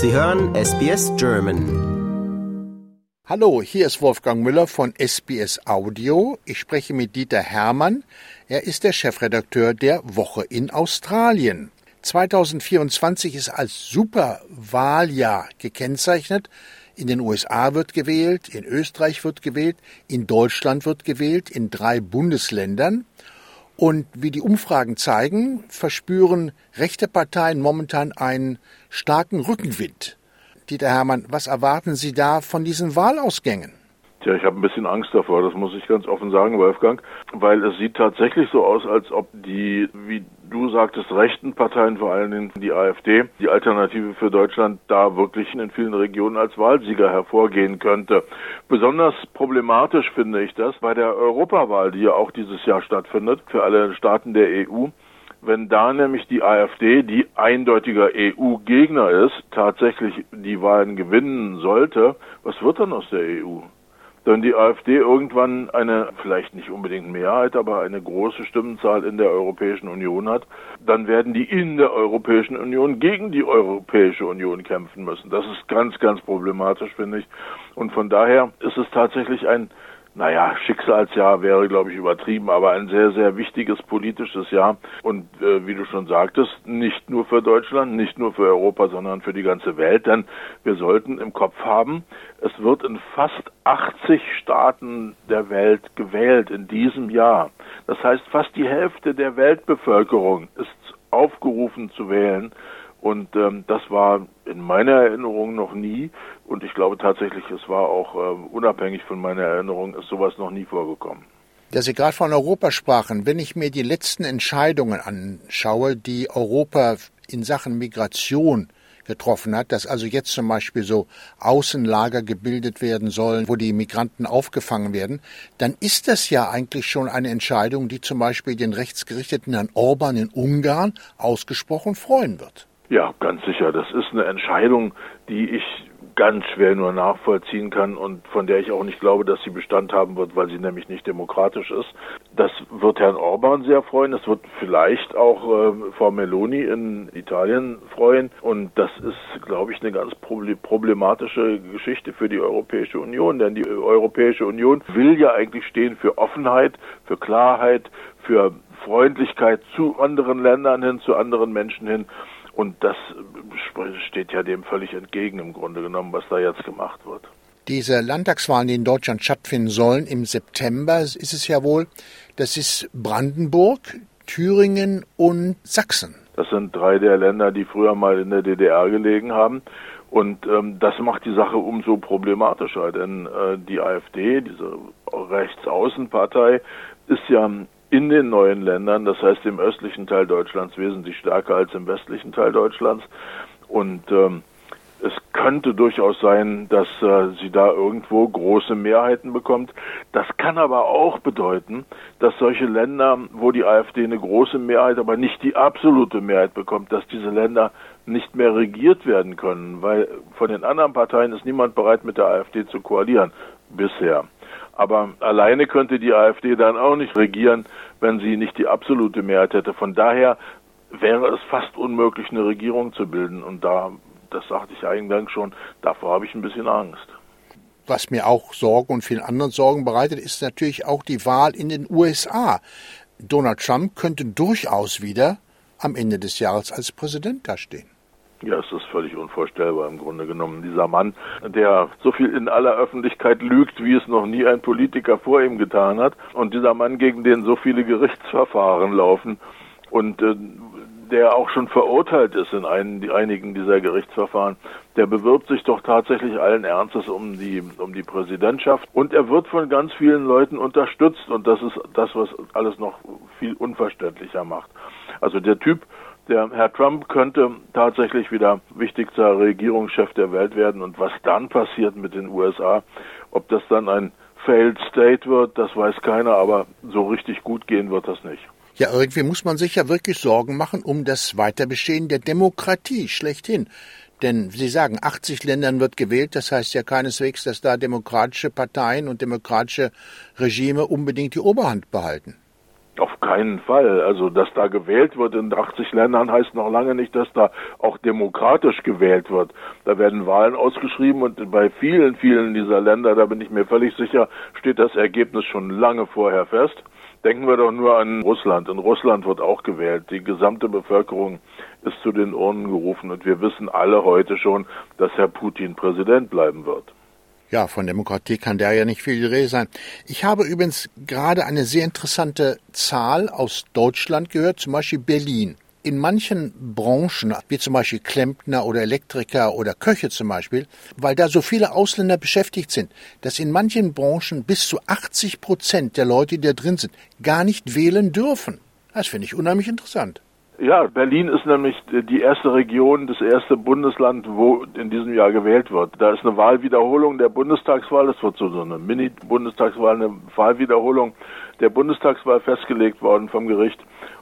Sie hören SBS German. Hallo, hier ist Wolfgang Müller von SBS Audio. Ich spreche mit Dieter Hermann. Er ist der Chefredakteur der Woche in Australien. 2024 ist als Superwahljahr gekennzeichnet. In den USA wird gewählt, in Österreich wird gewählt, in Deutschland wird gewählt, in drei Bundesländern. Und wie die Umfragen zeigen, verspüren rechte Parteien momentan einen starken Rückenwind. Dieter Hermann, was erwarten Sie da von diesen Wahlausgängen? Tja, ich habe ein bisschen Angst davor, das muss ich ganz offen sagen, Wolfgang, weil es sieht tatsächlich so aus, als ob die, wie du sagtest, rechten Parteien, vor allen Dingen die AfD, die Alternative für Deutschland, da wirklich in vielen Regionen als Wahlsieger hervorgehen könnte. Besonders problematisch finde ich das bei der Europawahl, die ja auch dieses Jahr stattfindet, für alle Staaten der EU. Wenn da nämlich die AfD, die eindeutiger EU-Gegner ist, tatsächlich die Wahlen gewinnen sollte, was wird dann aus der EU? Wenn die AfD irgendwann eine, vielleicht nicht unbedingt Mehrheit, aber eine große Stimmenzahl in der Europäischen Union hat, dann werden die in der Europäischen Union gegen die Europäische Union kämpfen müssen. Das ist ganz, ganz problematisch, finde ich. Und von daher ist es tatsächlich ein naja, Schicksalsjahr wäre, glaube ich, übertrieben, aber ein sehr, sehr wichtiges politisches Jahr. Und äh, wie du schon sagtest, nicht nur für Deutschland, nicht nur für Europa, sondern für die ganze Welt. Denn wir sollten im Kopf haben, es wird in fast 80 Staaten der Welt gewählt in diesem Jahr. Das heißt, fast die Hälfte der Weltbevölkerung ist aufgerufen zu wählen. Und ähm, das war in meiner Erinnerung noch nie. Und ich glaube tatsächlich, es war auch äh, unabhängig von meiner Erinnerung, ist sowas noch nie vorgekommen. Da Sie gerade von Europa sprachen, wenn ich mir die letzten Entscheidungen anschaue, die Europa in Sachen Migration getroffen hat, dass also jetzt zum Beispiel so Außenlager gebildet werden sollen, wo die Migranten aufgefangen werden, dann ist das ja eigentlich schon eine Entscheidung, die zum Beispiel den rechtsgerichteten Herrn Orban in Ungarn ausgesprochen freuen wird. Ja, ganz sicher. Das ist eine Entscheidung, die ich ganz schwer nur nachvollziehen kann und von der ich auch nicht glaube, dass sie Bestand haben wird, weil sie nämlich nicht demokratisch ist. Das wird Herrn Orban sehr freuen. Das wird vielleicht auch äh, Frau Meloni in Italien freuen. Und das ist, glaube ich, eine ganz problematische Geschichte für die Europäische Union. Denn die Europäische Union will ja eigentlich stehen für Offenheit, für Klarheit, für Freundlichkeit zu anderen Ländern hin, zu anderen Menschen hin. Und das steht ja dem völlig entgegen im Grunde genommen, was da jetzt gemacht wird. Diese Landtagswahlen, die in Deutschland stattfinden sollen im September, ist es ja wohl, das ist Brandenburg, Thüringen und Sachsen. Das sind drei der Länder, die früher mal in der DDR gelegen haben. Und ähm, das macht die Sache umso problematischer, denn äh, die AfD, diese Rechtsaußenpartei, ist ja in den neuen Ländern, das heißt im östlichen Teil Deutschlands wesentlich stärker als im westlichen Teil Deutschlands. Und ähm, es könnte durchaus sein, dass äh, sie da irgendwo große Mehrheiten bekommt. Das kann aber auch bedeuten, dass solche Länder, wo die AfD eine große Mehrheit, aber nicht die absolute Mehrheit bekommt, dass diese Länder nicht mehr regiert werden können, weil von den anderen Parteien ist niemand bereit, mit der AfD zu koalieren bisher. Aber alleine könnte die AfD dann auch nicht regieren, wenn sie nicht die absolute Mehrheit hätte. Von daher wäre es fast unmöglich, eine Regierung zu bilden. Und da, das sagte ich eingangs schon, davor habe ich ein bisschen Angst. Was mir auch Sorgen und vielen anderen Sorgen bereitet, ist natürlich auch die Wahl in den USA. Donald Trump könnte durchaus wieder am Ende des Jahres als Präsident dastehen. Ja, es ist völlig unvorstellbar im Grunde genommen. Dieser Mann, der so viel in aller Öffentlichkeit lügt, wie es noch nie ein Politiker vor ihm getan hat. Und dieser Mann, gegen den so viele Gerichtsverfahren laufen und äh, der auch schon verurteilt ist in einen, einigen dieser Gerichtsverfahren, der bewirbt sich doch tatsächlich allen Ernstes um die, um die Präsidentschaft und er wird von ganz vielen Leuten unterstützt und das ist das, was alles noch viel unverständlicher macht. Also der Typ der Herr Trump könnte tatsächlich wieder wichtigster Regierungschef der Welt werden. Und was dann passiert mit den USA, ob das dann ein Failed State wird, das weiß keiner, aber so richtig gut gehen wird das nicht. Ja, irgendwie muss man sich ja wirklich Sorgen machen um das Weiterbestehen der Demokratie schlechthin. Denn Sie sagen, 80 Ländern wird gewählt, das heißt ja keineswegs, dass da demokratische Parteien und demokratische Regime unbedingt die Oberhand behalten. Auf keinen Fall. Also, dass da gewählt wird in 80 Ländern heißt noch lange nicht, dass da auch demokratisch gewählt wird. Da werden Wahlen ausgeschrieben und bei vielen, vielen dieser Länder, da bin ich mir völlig sicher, steht das Ergebnis schon lange vorher fest. Denken wir doch nur an Russland. In Russland wird auch gewählt. Die gesamte Bevölkerung ist zu den Urnen gerufen und wir wissen alle heute schon, dass Herr Putin Präsident bleiben wird. Ja, von Demokratie kann der ja nicht viel die Rede sein. Ich habe übrigens gerade eine sehr interessante Zahl aus Deutschland gehört, zum Beispiel Berlin. In manchen Branchen, wie zum Beispiel Klempner oder Elektriker oder Köche zum Beispiel, weil da so viele Ausländer beschäftigt sind, dass in manchen Branchen bis zu 80 Prozent der Leute, die da drin sind, gar nicht wählen dürfen. Das finde ich unheimlich interessant. Ja, Berlin ist nämlich die erste Region, das erste Bundesland, wo in diesem Jahr gewählt wird. Da ist eine Wahlwiederholung der Bundestagswahl, das wird so eine Mini-Bundestagswahl, eine Wahlwiederholung der Bundestagswahl festgelegt worden vom Gericht.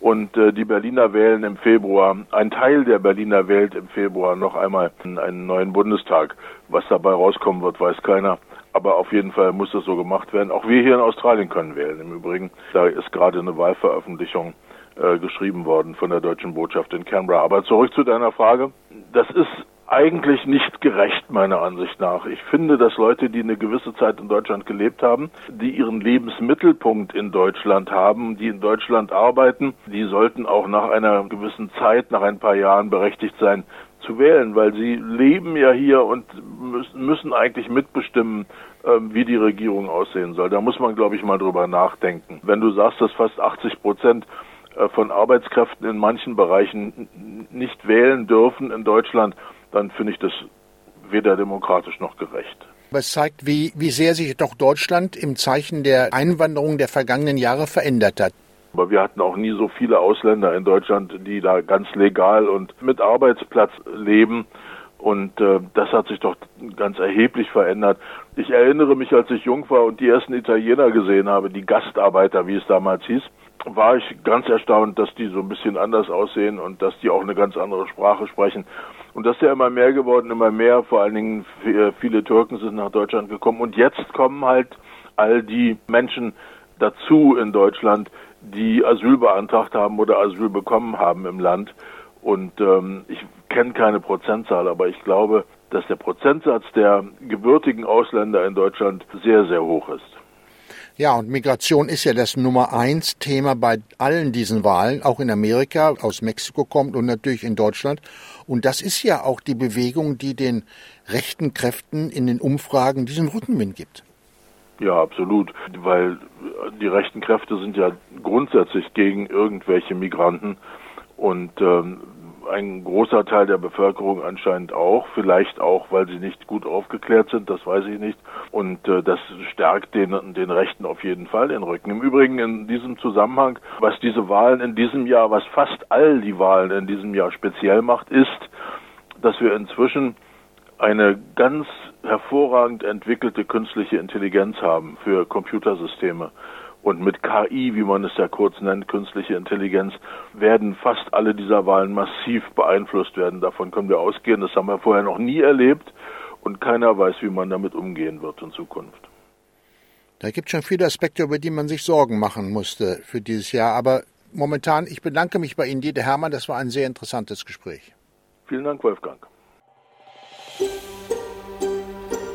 Und äh, die Berliner wählen im Februar, ein Teil der Berliner wählt im Februar noch einmal einen neuen Bundestag. Was dabei rauskommen wird, weiß keiner. Aber auf jeden Fall muss das so gemacht werden. Auch wir hier in Australien können wählen. Im Übrigen, da ist gerade eine Wahlveröffentlichung äh, geschrieben worden von der deutschen Botschaft in Canberra. Aber zurück zu deiner Frage. Das ist eigentlich nicht gerecht, meiner Ansicht nach. Ich finde, dass Leute, die eine gewisse Zeit in Deutschland gelebt haben, die ihren Lebensmittelpunkt in Deutschland haben, die in Deutschland arbeiten, die sollten auch nach einer gewissen Zeit, nach ein paar Jahren berechtigt sein, zu wählen, weil sie leben ja hier und müssen eigentlich mitbestimmen, ähm, wie die Regierung aussehen soll. Da muss man, glaube ich, mal drüber nachdenken. Wenn du sagst, dass fast 80 Prozent von Arbeitskräften in manchen Bereichen nicht wählen dürfen in Deutschland, dann finde ich das weder demokratisch noch gerecht. Aber es zeigt, wie, wie sehr sich doch Deutschland im Zeichen der Einwanderung der vergangenen Jahre verändert hat. Aber wir hatten auch nie so viele Ausländer in Deutschland, die da ganz legal und mit Arbeitsplatz leben. Und äh, das hat sich doch ganz erheblich verändert. Ich erinnere mich, als ich jung war und die ersten Italiener gesehen habe, die Gastarbeiter, wie es damals hieß, war ich ganz erstaunt, dass die so ein bisschen anders aussehen und dass die auch eine ganz andere Sprache sprechen. Und das ist ja immer mehr geworden, immer mehr, vor allen Dingen viele Türken sind nach Deutschland gekommen. Und jetzt kommen halt all die Menschen dazu in Deutschland, die Asyl beantragt haben oder Asyl bekommen haben im Land. Und ähm, ich kenne keine Prozentzahl, aber ich glaube, dass der Prozentsatz der gebürtigen Ausländer in Deutschland sehr, sehr hoch ist. Ja, und Migration ist ja das Nummer eins Thema bei allen diesen Wahlen, auch in Amerika, aus Mexiko kommt und natürlich in Deutschland. Und das ist ja auch die Bewegung, die den rechten Kräften in den Umfragen diesen Rückenwind gibt. Ja, absolut, weil die rechten Kräfte sind ja grundsätzlich gegen irgendwelche Migranten und ähm, ein großer Teil der Bevölkerung anscheinend auch, vielleicht auch, weil sie nicht gut aufgeklärt sind, das weiß ich nicht. Und äh, das stärkt den, den Rechten auf jeden Fall den Rücken. Im Übrigen in diesem Zusammenhang, was diese Wahlen in diesem Jahr, was fast all die Wahlen in diesem Jahr speziell macht, ist, dass wir inzwischen eine ganz hervorragend entwickelte künstliche Intelligenz haben für Computersysteme. Und mit KI, wie man es ja kurz nennt, künstliche Intelligenz, werden fast alle dieser Wahlen massiv beeinflusst werden. Davon können wir ausgehen. Das haben wir vorher noch nie erlebt. Und keiner weiß, wie man damit umgehen wird in Zukunft. Da gibt es schon viele Aspekte, über die man sich Sorgen machen musste für dieses Jahr. Aber momentan, ich bedanke mich bei Ihnen, Dieter Hermann. Das war ein sehr interessantes Gespräch. Vielen Dank, Wolfgang.